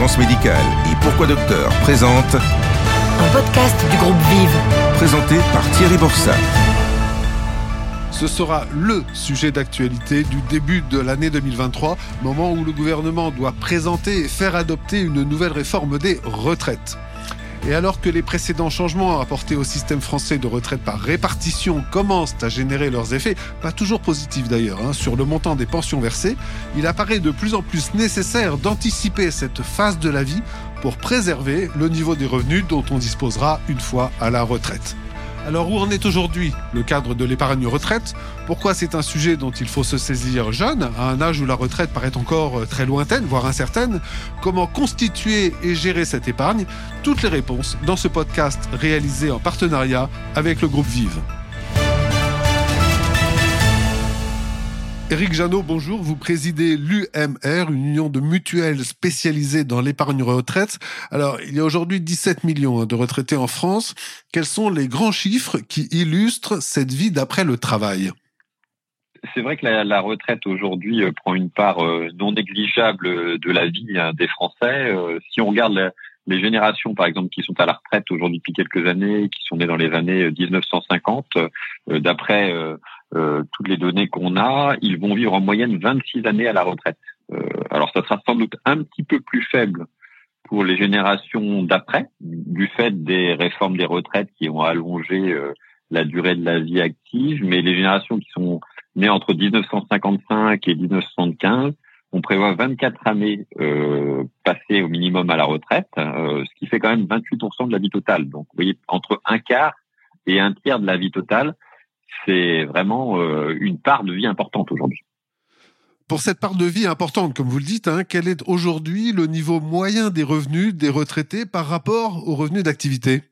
Fréquence médicale et Pourquoi Docteur présente Un podcast du groupe Vive. présenté par Thierry Borsat. Ce sera le sujet d'actualité du début de l'année 2023, moment où le gouvernement doit présenter et faire adopter une nouvelle réforme des retraites. Et alors que les précédents changements apportés au système français de retraite par répartition commencent à générer leurs effets, pas toujours positifs d'ailleurs, hein, sur le montant des pensions versées, il apparaît de plus en plus nécessaire d'anticiper cette phase de la vie pour préserver le niveau des revenus dont on disposera une fois à la retraite. Alors où en est aujourd'hui le cadre de l'épargne retraite? Pourquoi c'est un sujet dont il faut se saisir jeune, à un âge où la retraite paraît encore très lointaine, voire incertaine? Comment constituer et gérer cette épargne? Toutes les réponses dans ce podcast réalisé en partenariat avec le groupe Vive. Éric Janot, bonjour. Vous présidez l'UMR, une union de mutuelles spécialisées dans l'épargne retraite. Alors, il y a aujourd'hui 17 millions de retraités en France. Quels sont les grands chiffres qui illustrent cette vie d'après le travail? C'est vrai que la, retraite aujourd'hui euh, prend une part euh, non négligeable de la vie hein, des Français. Euh, si on regarde les générations, par exemple, qui sont à la retraite aujourd'hui depuis quelques années, qui sont nées dans les années 1950, euh, d'après euh, toutes les données qu'on a, ils vont vivre en moyenne 26 années à la retraite. Euh, alors, ça sera sans doute un petit peu plus faible pour les générations d'après, du fait des réformes des retraites qui ont allongé euh, la durée de la vie active, mais les générations qui sont nées entre 1955 et 1975, on prévoit 24 années euh, passées au minimum à la retraite, euh, ce qui fait quand même 28% de la vie totale. Donc, vous voyez, entre un quart et un tiers de la vie totale, c'est vraiment euh, une part de vie importante aujourd'hui. Pour cette part de vie importante, comme vous le dites, hein, quel est aujourd'hui le niveau moyen des revenus des retraités par rapport aux revenus d'activité?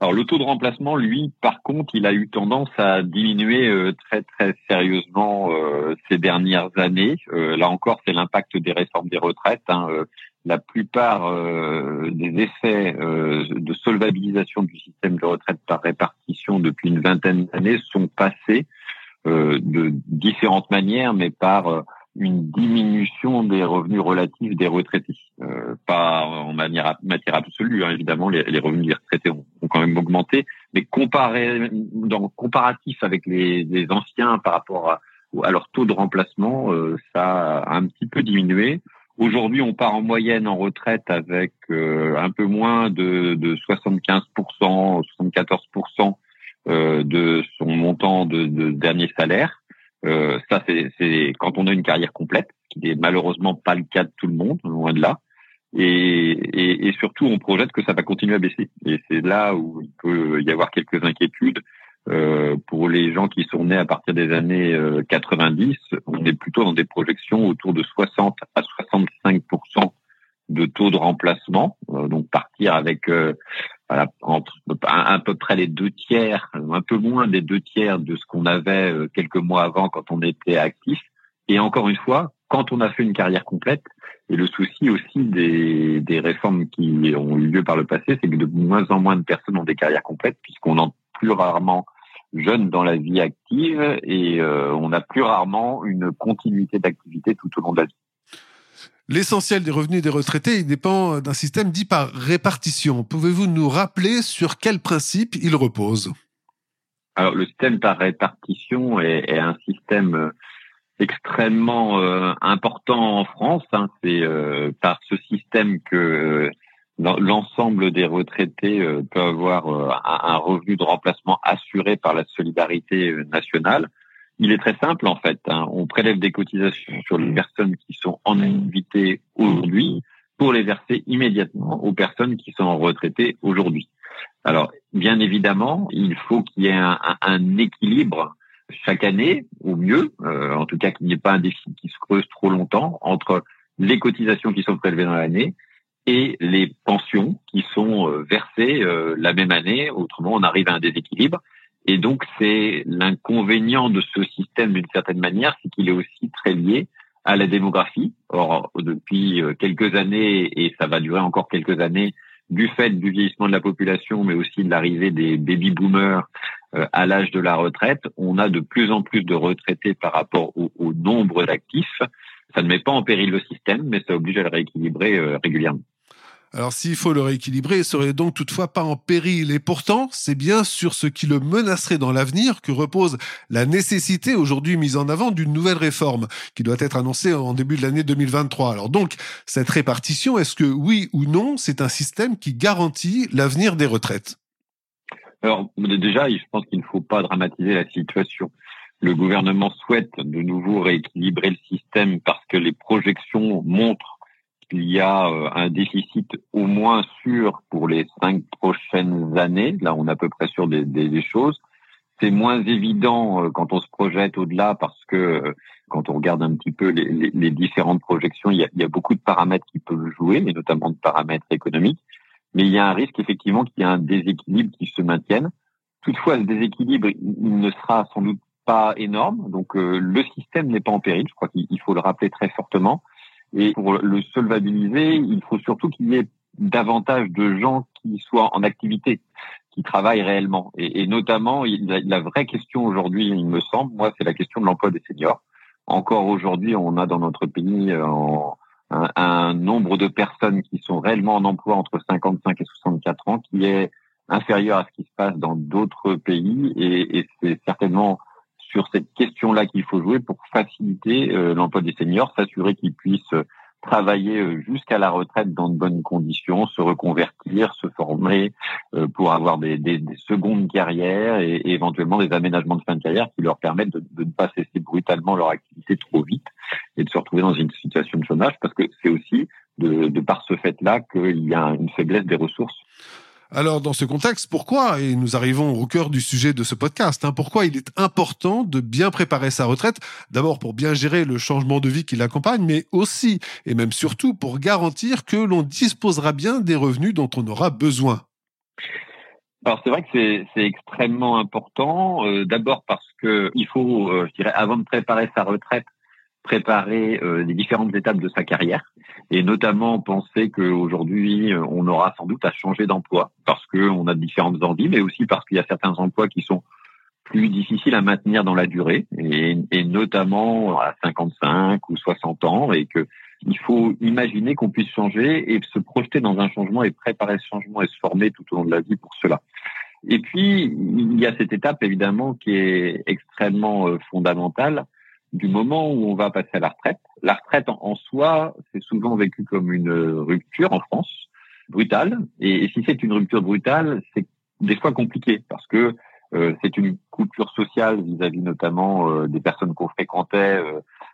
Alors le taux de remplacement, lui, par contre, il a eu tendance à diminuer euh, très très sérieusement euh, ces dernières années. Euh, là encore, c'est l'impact des réformes des retraites. hein. La plupart euh, des effets euh, de solvabilisation du système de retraite par répartition depuis une vingtaine d'années sont passés euh, de différentes manières, mais par une diminution des revenus relatifs des retraités. Pas en matière absolue, hein, évidemment, les, revenus des retraités ont, quand même augmenté, mais comparé, comparatif avec les, anciens par rapport à, leur taux de remplacement, ça a un petit peu diminué. Aujourd'hui, on part en moyenne en retraite avec euh, un peu moins de, de 75%, 74% euh, de son montant de, de dernier salaire. Euh, ça, c'est quand on a une carrière complète, qui n'est malheureusement pas le cas de tout le monde, loin de là. Et, et, et surtout, on projette que ça va continuer à baisser. Et c'est là où il peut y avoir quelques inquiétudes. Euh, pour les gens qui sont nés à partir des années euh, 90, on est plutôt dans des projections autour de 60 à 65 de taux de remplacement. Euh, donc partir avec euh, entre à, peu près les deux tiers, un peu moins des deux tiers de ce qu'on avait euh, quelques mois avant quand on était actif. Et encore une fois, quand on a fait une carrière complète, et le souci aussi des, réformes qui ont eu lieu par le passé, c'est que de moins en moins de personnes ont des carrières complètes, puisqu'on en plus rarement jeunes dans la vie active et on a plus rarement une continuité d'activité tout au long de la vie. L'essentiel des revenus des retraités dépend d'un système dit par répartition. Pouvez-vous nous rappeler sur quel principe il repose? Alors le système par répartition est, un système euh, extrêmement euh, important en France. hein. C'est euh, par ce système que l'ensemble des retraités peut avoir un, revenu de remplacement assuré par la solidarité nationale. Il est très simple en fait. hein. On prélève des cotisations sur les personnes qui sont en activité aujourd'hui pour les verser immédiatement aux personnes qui sont retraitées aujourd'hui. Alors, bien évidemment, il faut qu'il y ait un, un- un équilibre chaque année, au mieux, euh, en tout cas qu'il n'y ait pas un déficit qui se creuse trop longtemps entre les cotisations qui sont prélevées dans l'année et les pensions qui sont euh, versées euh, la même année. Autrement, on arrive à un déséquilibre. Et donc, c'est l'inconvénient de ce système d'une certaine manière, c'est qu'il est aussi très lié à la démographie. Or, depuis euh, quelques années, et ça va durer encore quelques années, du fait du vieillissement de la population, mais aussi de l'arrivée des baby boomers euh, à l'âge de la retraite, on a de plus en plus de retraités par rapport au, au nombre d'actifs. Ça ne met pas en péril le système, mais ça oblige à le rééquilibrer régulièrement. Alors s'il faut le rééquilibrer, il serait donc toutefois pas en péril. Et pourtant, c'est bien sur ce qui le menacerait dans l'avenir que repose la nécessité aujourd'hui mise en avant d'une nouvelle réforme qui doit être annoncée en début de l'année 2023. Alors donc, cette répartition, est-ce que oui ou non, c'est un système qui garantit l'avenir des retraites? Alors déjà, je pense qu'il ne faut pas dramatiser la situation. Le gouvernement souhaite de nouveau rééquilibrer le système parce que les projections montrent il y a euh, un déficit au moins sûr pour les cinq prochaines années. Là, on est à peu près sûr des, choses. C'est moins évident euh, quand on se projette au-delà parce que euh, quand on regarde un petit peu les, les, différentes projections, il y, a, beaucoup de paramètres qui peuvent jouer, et notamment de paramètres économiques. Mais il y a un risque effectivement qu'il y ait un déséquilibre qui se maintienne. Toutefois, ce déséquilibre, il ne sera sans doute pas énorme. Donc le système n'est pas en péril. Je crois qu'il faut le rappeler très fortement. Et pour le solvabiliser, il faut surtout qu'il y ait davantage de gens qui soient en activité, qui travaillent réellement. Et, notamment, la, vraie question aujourd'hui, il me semble, moi, c'est la question de l'emploi des seniors. Encore aujourd'hui, on a dans notre pays euh, un, nombre de personnes qui sont réellement en emploi entre 55 et 64 ans qui est inférieur à ce qui se passe dans d'autres pays. Et c'est certainement sur cette question-là qu'il faut jouer pour faciliter euh, l'emploi des seniors, s'assurer qu'ils puissent euh, travailler euh, jusqu'à la retraite dans de bonnes conditions, se reconvertir, se former pour avoir des, des, des secondes carrières et, éventuellement des aménagements de fin de carrière qui leur permettent de, ne pas cesser brutalement leur activité trop vite et de se retrouver dans une situation de chômage parce que c'est aussi de, de par ce fait-là qu'il y a une faiblesse des ressources. Alors, dans ce contexte, pourquoi, et nous arrivons au cœur du sujet de ce podcast, hein, pourquoi il est important de bien préparer sa retraite, d'abord pour bien gérer le changement de vie qui l'accompagne, mais aussi, et même surtout, pour garantir que l'on disposera bien des revenus dont on aura besoin alors c'est vrai que c'est extrêmement important. Euh, d'abord parce que il faut, euh, je dirais, avant de préparer sa retraite, préparer euh, les différentes étapes de sa carrière et notamment penser qu'aujourd'hui euh, on aura sans doute à changer d'emploi parce qu'on a différentes envies, mais aussi parce qu'il y a certains emplois qui sont plus difficiles à maintenir dans la durée et, et notamment à 55 ou 60 ans et que il faut imaginer qu'on puisse changer et se projeter dans un changement et préparer ce changement et se former tout au long de la vie pour cela. Et puis, il y a cette étape évidemment qui est extrêmement euh, fondamentale, du moment où on va passer à la retraite. La retraite en, soi, c'est souvent vécu comme une rupture en France, brutale. Et, si c'est une rupture brutale, c'est des fois compliqué parce que euh, c'est une coupure sociale vis-à-vis notamment euh, des personnes qu'on fréquentait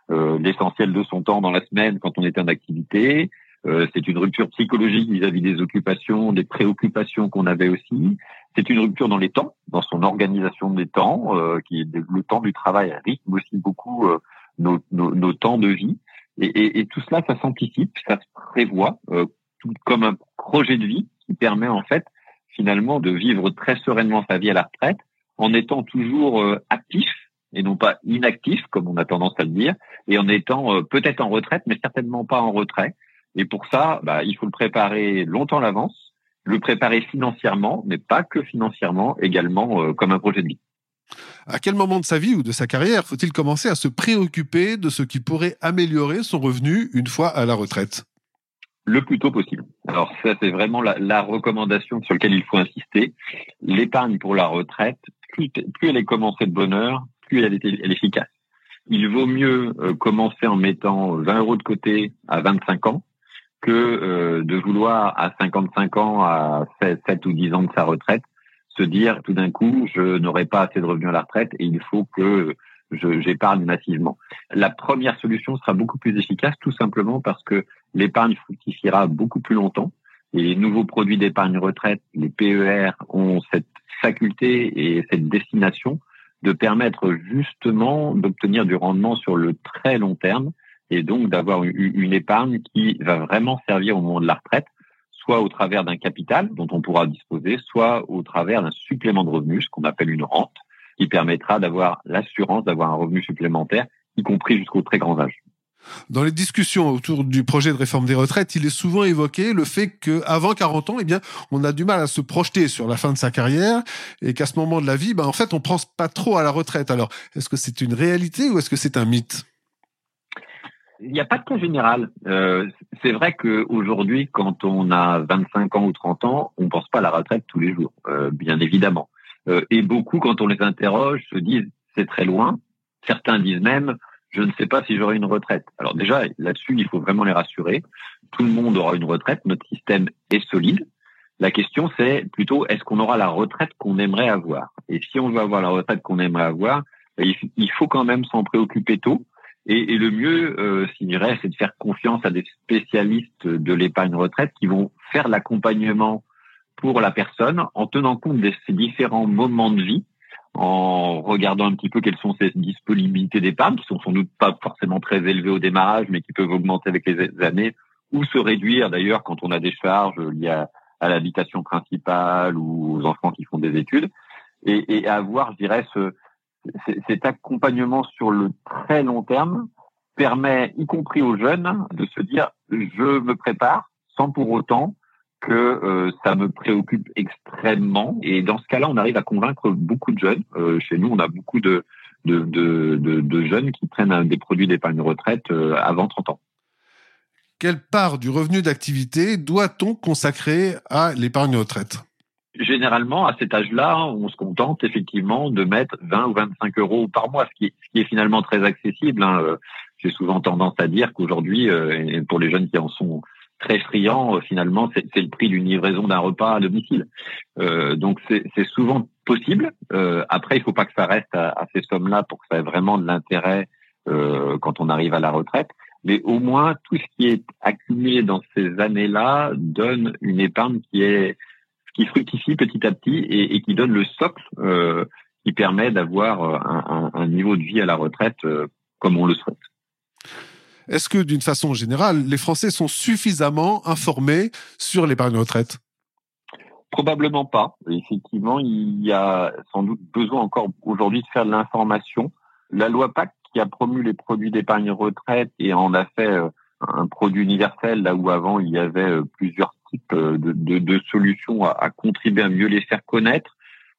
euh, l'essentiel de son temps dans la semaine quand on était en activité. c'est une rupture psychologique vis-à-vis des occupations, des préoccupations qu'on avait aussi. C'est une rupture dans les temps, dans son organisation des temps, euh, qui le temps du travail rythme aussi beaucoup euh, nos, nos, nos, temps de vie. Et, et, et, tout cela, ça s'anticipe, ça se prévoit euh, tout comme un projet de vie qui permet en fait finalement de vivre très sereinement sa vie à la retraite en étant toujours euh, actif et non pas inactif comme on a tendance à le dire, et en étant peut-être en retraite, mais certainement pas en retrait. Et pour ça, bah, il faut le préparer longtemps à l'avance le préparer financièrement, mais pas que financièrement, également euh, comme un projet de vie. À quel moment de sa vie ou de sa carrière faut-il commencer à se préoccuper de ce qui pourrait améliorer son revenu une fois à la retraite? Le plus tôt possible. Alors ça, c'est vraiment la, la, recommandation sur laquelle il faut insister. L'épargne pour la retraite, plus, plus, elle est commencée de bonne heure, plus elle est, elle est efficace. Il vaut mieux euh, commencer en mettant 20 euros de côté à 25 ans que euh, de vouloir à 55 ans, à 7, ou 10 ans de sa retraite, se dire tout d'un coup, je n'aurai pas assez de revenus à la retraite et il faut que j'épargne massivement. La première solution sera beaucoup plus efficace, tout simplement parce que l'épargne fructifiera beaucoup plus longtemps. Et les nouveaux produits d'épargne retraite, les PER, ont cette faculté et cette destination de permettre justement d'obtenir du rendement sur le très long terme et donc d'avoir une épargne qui va vraiment servir au moment de la retraite, soit au travers d'un capital dont on pourra disposer, soit au travers d'un supplément de revenus, ce qu'on appelle une rente, qui permettra d'avoir l'assurance d'avoir un revenu supplémentaire, y compris jusqu'au très grand âge. Dans les discussions autour du projet de réforme des retraites, il est souvent évoqué le fait qu'avant 40 ans, eh bien, on a du mal à se projeter sur la fin de sa carrière et qu'à ce moment de la vie, ben, en fait, on pense pas trop à la retraite. Alors, est-ce que c'est une réalité ou est-ce que c'est un mythe? Il n'y a pas de cas général. Euh, c'est vrai qu'aujourd'hui, quand on a 25 ans ou 30 ans, on ne pense pas à la retraite tous les jours, euh, bien évidemment. Euh, et beaucoup, quand on les interroge, se disent c'est très loin. Certains disent même je ne sais pas si j'aurai une retraite. Alors déjà, là-dessus, il faut vraiment les rassurer. Tout le monde aura une retraite. Notre système est solide. La question, c'est plutôt est-ce qu'on aura la retraite qu'on aimerait avoir? Et si on veut avoir la retraite qu'on aimerait avoir, il faut quand même s'en préoccuper tôt. Et, le mieux, euh, dirais, c'est de faire confiance à des spécialistes de l'épargne retraite qui vont faire l'accompagnement pour la personne en tenant compte de ces différents moments de vie, en regardant un petit peu quelles sont ses disponibilités d'épargne, qui sont sans doute pas forcément très élevées au démarrage, mais qui peuvent augmenter avec les années, ou se réduire d'ailleurs quand on a des charges liées à, à l'habitation principale ou aux enfants qui font des études, et, et avoir, je dirais, ce, cet accompagnement sur le très long terme permet, y compris aux jeunes, de se dire je me prépare sans pour autant que euh, ça me préoccupe extrêmement. Et dans ce cas-là, on arrive à convaincre beaucoup de jeunes. Euh, chez nous, on a beaucoup de, jeunes qui prennent des produits d'épargne retraite euh, avant 30 ans. Quelle part du revenu d'activité doit-on consacrer à l'épargne retraite? Généralement, à cet âge-là, on se contente effectivement de mettre 20 ou 25 euros par mois, ce qui, ce qui est finalement très accessible. Hein. Euh, j'ai souvent tendance à dire qu'aujourd'hui, euh, pour les jeunes qui en sont très friands, euh, finalement, c'est le prix d'une livraison d'un repas à domicile. Euh, donc, c'est souvent possible. Après, il faut pas que ça reste à, à ces sommes-là pour que ça ait vraiment de l'intérêt quand on arrive à la retraite. Mais au moins, tout ce qui est accumulé dans ces années-là donne une épargne qui est qui fructifie petit à petit et, et qui donne le socle euh, qui permet d'avoir euh, un, un, niveau de vie à la retraite euh, comme on le souhaite. Est-ce que d'une façon générale, les Français sont suffisamment informés sur l'épargne retraite? Probablement pas. Effectivement, il y a sans doute besoin encore aujourd'hui de faire de l'information. La loi Pacte qui a promu les produits d'épargne retraite et en a fait un produit universel là où avant il y avait plusieurs euh, de, de, de solutions à, à, contribuer à mieux les faire connaître.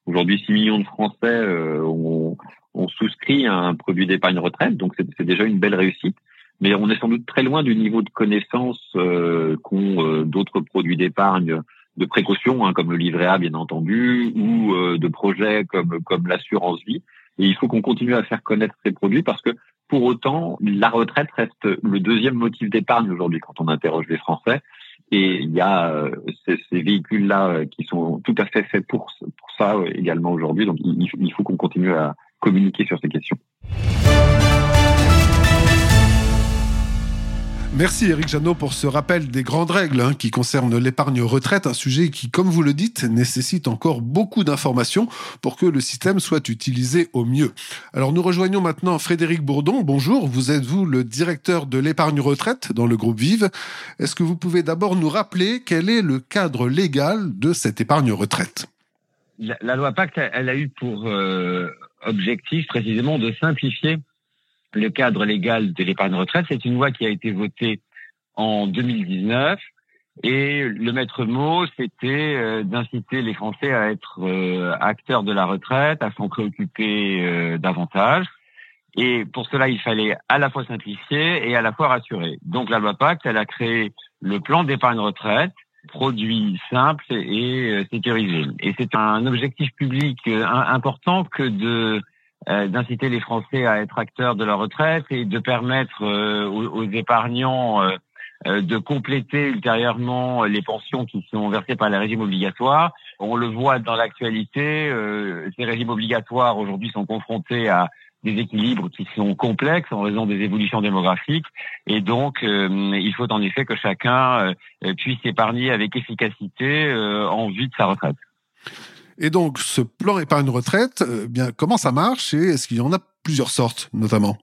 Aujourd'hui, 6 millions de Français euh, ont, ont, souscrit à un produit d'épargne retraite, donc c'est déjà une belle réussite. Mais on est sans doute très loin du niveau de connaissance euh, qu'ont euh, d'autres produits d'épargne de précaution, hein, comme le livret A bien entendu, ou de projets comme comme l'assurance vie. Et il faut qu'on continue à faire connaître ces produits parce que pour autant, la retraite reste le deuxième motif d'épargne aujourd'hui quand on interroge les Français. Et il y a euh, ces, ces véhicules-là euh, qui sont tout à fait faits pour, pour ça euh, également aujourd'hui. Donc il, il faut qu'on continue à communiquer sur ces questions. Merci Eric Janot pour ce rappel des grandes règles hein, qui concernent l'épargne retraite, un sujet qui, comme vous le dites, nécessite encore beaucoup d'informations pour que le système soit utilisé au mieux. Alors nous rejoignons maintenant Frédéric Bourdon. Bonjour, vous êtes vous le directeur de l'épargne retraite dans le groupe Vive? Est-ce que vous pouvez d'abord nous rappeler quel est le cadre légal de cette épargne retraite? La, loi Pacte, elle a eu pour euh, objectif précisément de simplifier le cadre légal de l'épargne retraite. C'est une loi qui a été votée en 2019 et le maître mot, c'était euh, d'inciter les Français à être euh, acteurs de la retraite, à s'en préoccuper euh, davantage. Et pour cela, il fallait à la fois simplifier et à la fois rassurer. Donc la loi Pacte, elle a créé le plan d'épargne retraite, produit simple et sécurisé. Et c'est un objectif public important que de d'inciter les Français à être acteurs de leur retraite et de permettre euh, aux, épargnants euh, de compléter ultérieurement les pensions qui sont versées par les régimes obligatoires. On le voit dans l'actualité, ces régimes obligatoires aujourd'hui sont confrontés à des équilibres qui sont complexes en raison des évolutions démographiques et donc il faut en effet que chacun puisse épargner avec efficacité en vue de sa retraite. Et donc, ce plan épargne retraite, euh, bien, comment ça marche et est-ce qu'il y en a plusieurs sortes, notamment?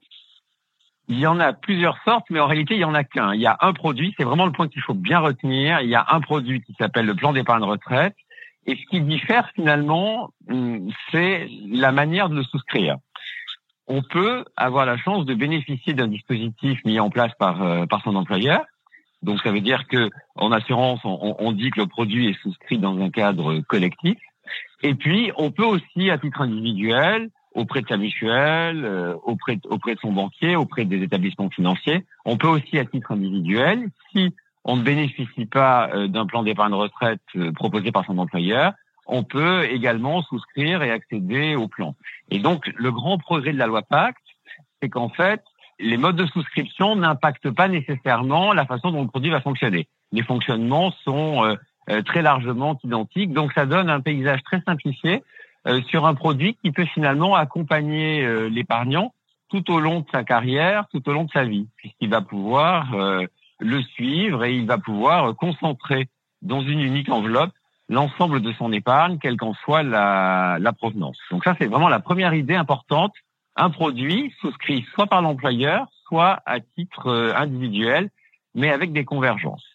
Il y en a plusieurs sortes, mais en réalité, il y en a qu'un. Il y a un produit, c'est vraiment le point qu'il faut bien retenir. Il y a un produit qui s'appelle le plan d'épargne retraite. Et ce qui diffère finalement, hum, c'est la manière de le souscrire. On peut avoir la chance de bénéficier d'un dispositif mis en place par, euh, par son employeur. Donc ça veut dire que en assurance, on, on dit que le produit est souscrit dans un cadre collectif. Et puis, on peut aussi, à titre individuel, auprès de sa mutuelle, euh, auprès, auprès de son banquier, auprès des établissements financiers. On peut aussi à titre individuel, si on ne bénéficie pas euh, d'un plan d'épargne retraite euh, proposé par son employeur, on peut également souscrire et accéder au plan. Et donc, le grand progrès de la loi Pacte, c'est qu'en fait, les modes de souscription n'impactent pas nécessairement la façon dont le produit va fonctionner. Les fonctionnements sont très largement identiques, donc ça donne un paysage très simplifié euh, sur un produit qui peut finalement accompagner euh, l'épargnant tout au long de sa carrière, tout au long de sa vie, puisqu'il va pouvoir euh, le suivre et il va pouvoir concentrer dans une unique enveloppe l'ensemble de son épargne, quelle qu'en soit la, la provenance. Donc ça, c'est vraiment la première idée importante. Un produit souscrit soit par l'employeur, soit à titre individuel, mais avec des convergences.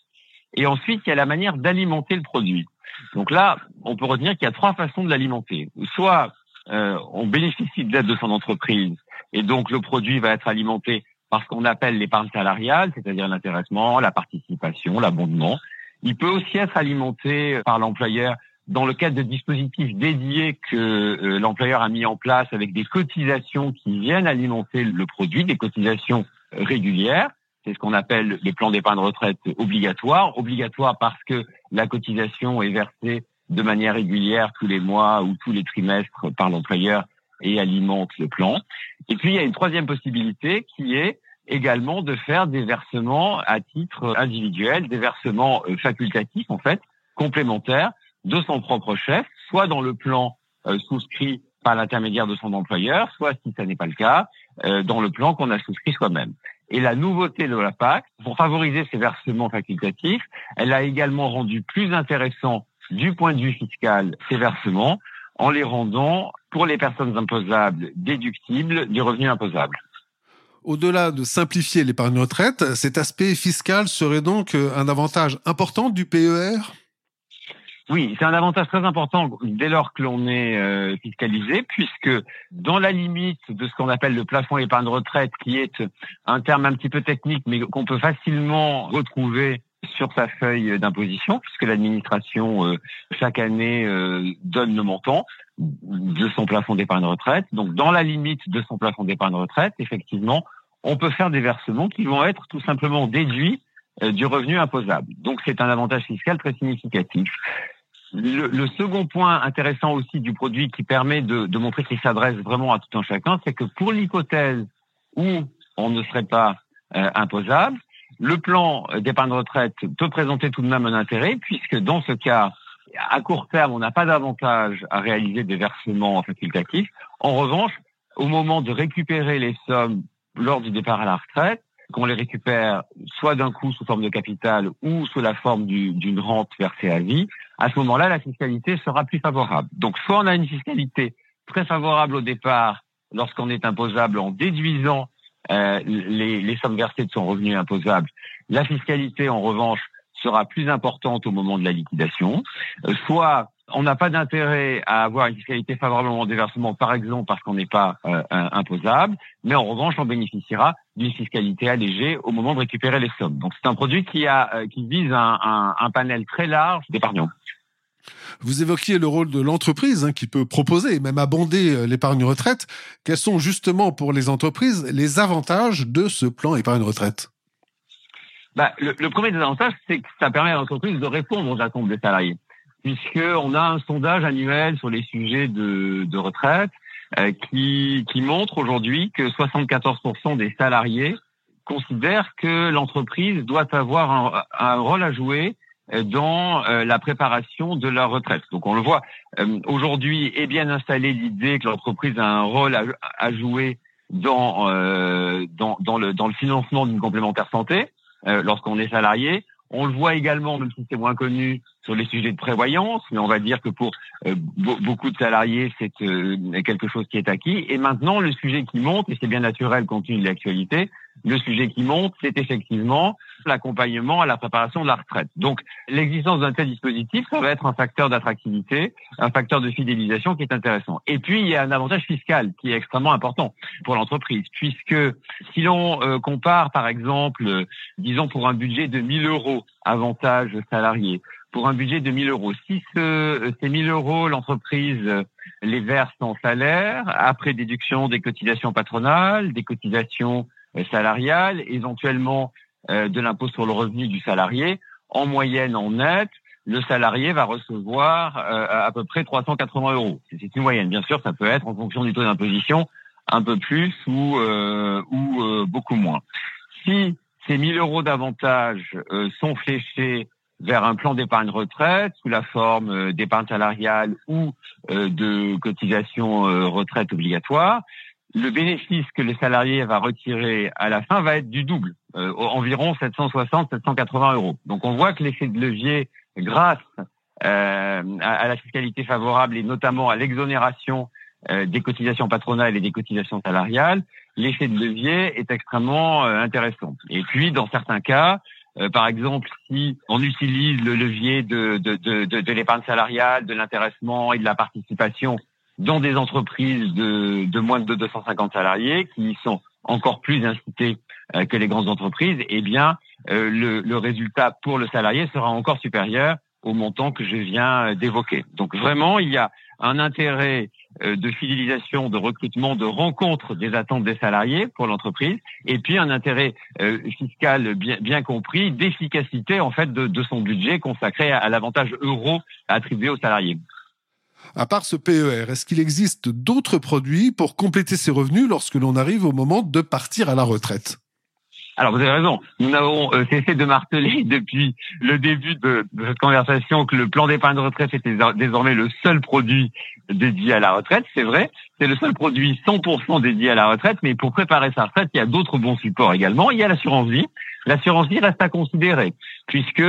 Et ensuite, il y a la manière d'alimenter le produit. Donc là, on peut retenir qu'il y a trois façons de l'alimenter. Soit euh, on bénéficie de l'aide de son entreprise et donc le produit va être alimenté par ce qu'on appelle l'épargne salariale, c'est-à-dire l'intéressement, la participation, l'abondement. Il peut aussi être alimenté par l'employeur dans le cadre de dispositifs dédiés que euh, l'employeur a mis en place avec des cotisations qui viennent alimenter le produit, des cotisations régulières. C'est ce qu'on appelle les plans d'épargne retraite obligatoires. Obligatoires parce que la cotisation est versée de manière régulière tous les mois ou tous les trimestres par l'employeur et alimente le plan. Et puis, il y a une troisième possibilité qui est également de faire des versements à titre individuel, des versements euh, facultatifs, en fait, complémentaires de son propre chef, soit dans le plan euh, souscrit par l'intermédiaire de son employeur, soit, si ça n'est pas le cas, euh, dans le plan qu'on a souscrit soi-même. Et la nouveauté de la PAC, pour favoriser ces versements facultatifs, elle a également rendu plus intéressant du point de vue fiscal ces versements en les rendant, pour les personnes imposables, déductibles du revenu imposable. Au-delà de simplifier l'épargne retraite, cet aspect fiscal serait donc un avantage important du PER oui, c'est un avantage très important dès lors que l'on est euh, fiscalisé, puisque dans la limite de ce qu'on appelle le plafond épargne retraite, qui est un terme un petit peu technique, mais qu'on peut facilement retrouver sur sa feuille d'imposition, puisque l'administration euh, chaque année euh, donne le montant de son plafond d'épargne retraite. Donc, dans la limite de son plafond d'épargne retraite, effectivement, on peut faire des versements qui vont être tout simplement déduits du revenu imposable. Donc, c'est un avantage fiscal très significatif. Le, second point intéressant aussi du produit qui permet de, montrer qu'il s'adresse vraiment à tout un chacun, c'est que pour l'hypothèse où on ne serait pas euh, imposable, le plan d'épargne retraite peut présenter tout de même un intérêt, puisque dans ce cas, à court terme, on n'a pas d'avantage à réaliser des versements facultatifs. En revanche, au moment de récupérer les sommes lors du départ à la retraite, qu'on les récupère soit d'un coup sous forme de capital ou sous la forme d'une rente versée à vie, à ce moment-là, la fiscalité sera plus favorable. Donc, soit on a une fiscalité très favorable au départ lorsqu'on est imposable en déduisant euh, les, sommes versées de son revenu imposable. La fiscalité, en revanche, sera plus importante au moment de la liquidation. Euh, soit on n'a pas d'intérêt à avoir une fiscalité favorable au déversement, par exemple parce qu'on n'est pas euh, imposable, mais en revanche, on bénéficiera d'une fiscalité allégée au moment de récupérer les sommes. Donc c'est un produit qui, a, euh, qui vise un, un, panel très large d'épargnants. Vous évoquiez le rôle de l'entreprise hein, qui peut proposer et même abonder euh, l'épargne retraite. Quels sont justement pour les entreprises les avantages de ce plan épargne retraite? Bah, le, le, premier des avantages, c'est que ça permet à l'entreprise de répondre aux attentes des salariés puisqu'on a un sondage annuel sur les sujets de, de retraite euh, qui, qui montre aujourd'hui que 74% des salariés considèrent que l'entreprise doit avoir un, un, rôle à jouer euh, dans euh, la préparation de leur retraite. Donc on le voit, aujourd'hui est bien installée l'idée que l'entreprise a un rôle à, à jouer dans, dans, dans, le, dans le financement d'une complémentaire santé lorsqu'on est salarié. On le voit également, même si c'est moins connu, sur les sujets de prévoyance, mais on va dire que pour euh, beaucoup de salariés, c'est euh, quelque chose qui est acquis. Et maintenant, le sujet qui monte, et c'est bien naturel compte tenu de l'actualité, le sujet qui monte, c'est effectivement l'accompagnement à la préparation de la retraite. Donc, l'existence d'un tel dispositif, ça va être un facteur d'attractivité, un facteur de fidélisation qui est intéressant. Et puis, il y a un avantage fiscal qui est extrêmement important pour l'entreprise, puisque si l'on euh, compare, par exemple, disons pour un budget de 1000 euros, avantage salarié, pour un budget de 1000 euros. Si ce, ces 1000 euros, l'entreprise les verse en salaire, après déduction des cotisations patronales, des cotisations euh, salariales, éventuellement euh, de l'impôt sur le revenu du salarié. En moyenne, en net, le salarié va recevoir euh, à peu près 380 euros. C'est une moyenne, bien sûr, ça peut être en fonction du taux d'imposition un peu plus ou, ou beaucoup moins. Si ces 1000 euros d'avantage sont fléchés vers un plan d'épargne retraite sous la forme euh, d'épargne salariale ou euh, de cotisation euh, retraite obligatoire, le bénéfice que le salarié va retirer à la fin va être du double, environ 760-780 euros. Donc on voit que l'effet de levier, grâce à, la fiscalité favorable et notamment à l'exonération des cotisations patronales et des cotisations salariales, l'effet de levier est extrêmement intéressant. Et puis, dans certains cas, euh, par exemple, si on utilise le levier de, de, de, de, l'épargne salariale, de l'intéressement et de la participation dans des entreprises de, de moins de 250 salariés qui sont encore plus incitées euh, que les grandes entreprises, eh bien, euh, le, résultat pour le salarié sera encore supérieur au montant que je viens d'évoquer. Donc vraiment, il y a un intérêt euh, de fidélisation, de recrutement, de rencontre des attentes des salariés pour l'entreprise, et puis un intérêt euh, fiscal bien, compris d'efficacité en fait de, son budget consacré à, l'avantage euro attribué aux salariés. À part ce PER, est-ce qu'il existe d'autres produits pour compléter ses revenus lorsque l'on arrive au moment de partir à la retraite? Alors vous avez raison, nous n'avons euh, cessé de marteler depuis le début de, cette conversation que le plan d'épargne de retraite était désormais le seul produit dédié à la retraite. C'est vrai, c'est le seul produit 100% dédié à la retraite, mais pour préparer sa retraite, il y a d'autres bons supports également. Il y a l'assurance vie. L'assurance vie reste à considérer, puisque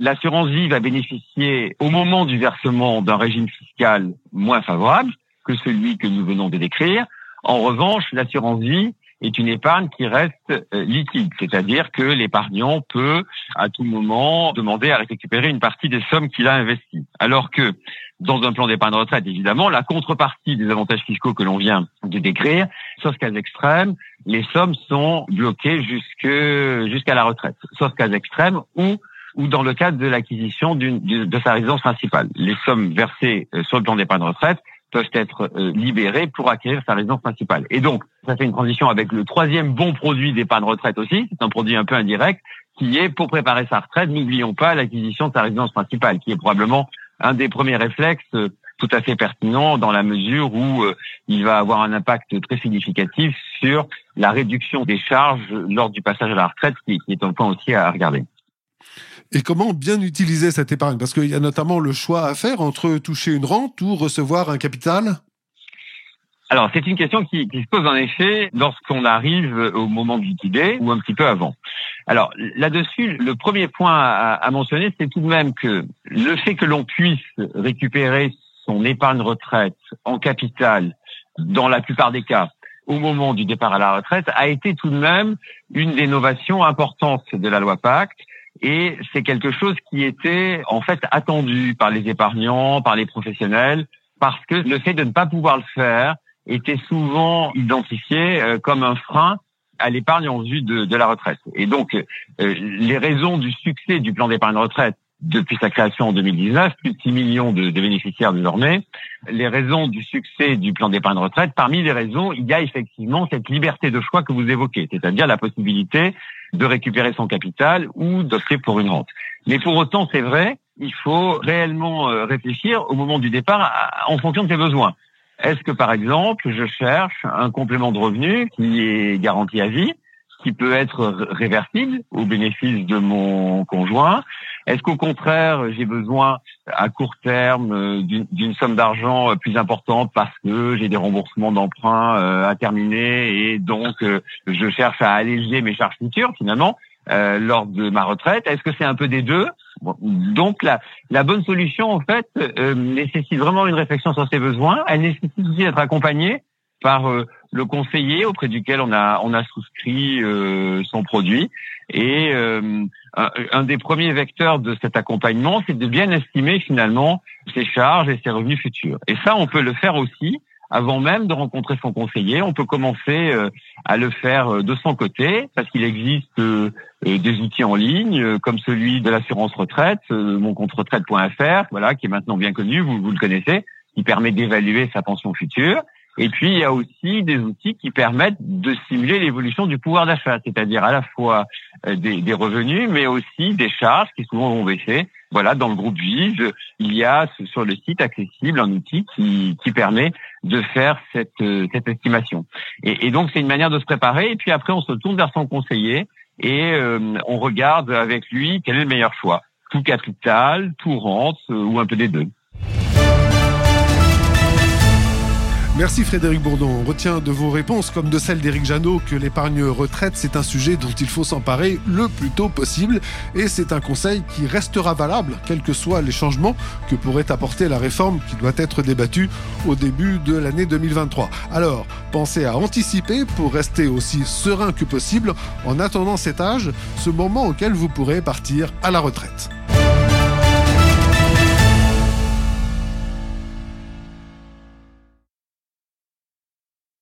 l'assurance vie va bénéficier au moment du versement d'un régime fiscal moins favorable que celui que nous venons de décrire. En revanche, l'assurance vie est une épargne qui reste euh, liquide, c'est-à-dire que l'épargnant peut à tout moment demander à récupérer une partie des sommes qu'il a investies. Alors que dans un plan d'épargne retraite, évidemment, la contrepartie des avantages fiscaux que l'on vient de décrire, sauf cas extrême, les sommes sont bloquées jusqu'à la retraite, sauf cas extrême ou ou dans le cadre de l'acquisition de sa résidence principale. Les sommes versées euh, sur le plan d'épargne retraite peuvent être euh, libérés pour acquérir sa résidence principale. Et donc, ça fait une transition avec le troisième bon produit d'épargne retraite aussi, c'est un produit un peu indirect, qui est pour préparer sa retraite, n'oublions pas l'acquisition de sa résidence principale, qui est probablement un des premiers réflexes euh, tout à fait pertinent dans la mesure où il va avoir un impact très significatif sur la réduction des charges lors du passage à la retraite, qui est un point aussi à regarder. Et comment bien utiliser cette épargne? Parce qu'il y a notamment le choix à faire entre toucher une rente ou recevoir un capital? Alors, c'est une question qui, se pose en effet lorsqu'on arrive au moment de liquider ou un petit peu avant. Alors, là-dessus, le premier point à, à mentionner, c'est tout de même que le fait que l'on puisse récupérer son épargne retraite en capital, dans la plupart des cas, au moment du départ à la retraite, a été tout de même une des innovations importantes de la loi Pacte et c'est quelque chose qui était en fait attendu par les épargnants, par les professionnels, parce que le fait de ne pas pouvoir le faire était souvent identifié euh, comme un frein à l'épargne en vue de, de, la retraite. Et donc, euh, les raisons du succès du plan d'épargne retraite depuis sa création en 2019, plus de 6 millions de, bénéficiaires désormais. Les raisons du succès du plan d'épargne retraite, parmi les raisons, il y a effectivement cette liberté de choix que vous évoquez, c'est-à-dire la possibilité de récupérer son capital ou d'opter pour une rente. Mais pour autant, c'est vrai, il faut réellement euh, réfléchir au moment du départ en fonction de ses besoins. Est-ce que, par exemple, je cherche un complément de revenu qui est garanti à vie qui peut être réversible au bénéfice de mon conjoint. Est-ce qu'au contraire, j'ai besoin à court terme euh, d'une somme d'argent euh, plus importante parce que j'ai des remboursements d'emprunts euh, à terminer et donc je cherche à alléger mes charges futures finalement lors de ma retraite? Est-ce que c'est un peu des deux? Donc la, la bonne solution en fait nécessite vraiment une réflexion sur ses besoins. Elle nécessite aussi d'être accompagnée par euh, le conseiller auprès duquel on a on a souscrit euh, son produit. Et euh, un, des premiers vecteurs de cet accompagnement c'est de bien estimer finalement ses charges et ses revenus futurs. Et ça on peut le faire aussi avant même de rencontrer son conseiller. On peut commencer à le faire de son côté parce qu'il existe des outils en ligne comme celui de l'assurance retraite mon voilà qui est maintenant bien connu vous vous le connaissez qui permet d'évaluer sa pension future. Et puis, il y a aussi des outils qui permettent de simuler l'évolution du pouvoir d'achat, c'est-à-dire à la fois euh, des, revenus, mais aussi des charges qui souvent vont baisser. Voilà, dans le groupe Vive, il y a sur le site accessible un outil qui, qui permet de faire cette, euh, cette estimation. Et, et donc, c'est une manière de se préparer. Et puis après, on se tourne vers son conseiller et euh, on regarde avec lui quel est le meilleur choix. Tout capital, tout rente ou un peu des deux. Merci Frédéric Bourdon. On retient de vos réponses, comme de celle d'Éric Janot, que l'épargne retraite, c'est un sujet dont il faut s'emparer le plus tôt possible. Et c'est un conseil qui restera valable, quels que soient les changements que pourrait apporter la réforme qui doit être débattue au début de l'année 2023. Alors, pensez à anticiper pour rester aussi serein que possible en attendant cet âge, ce moment auquel vous pourrez partir à la retraite.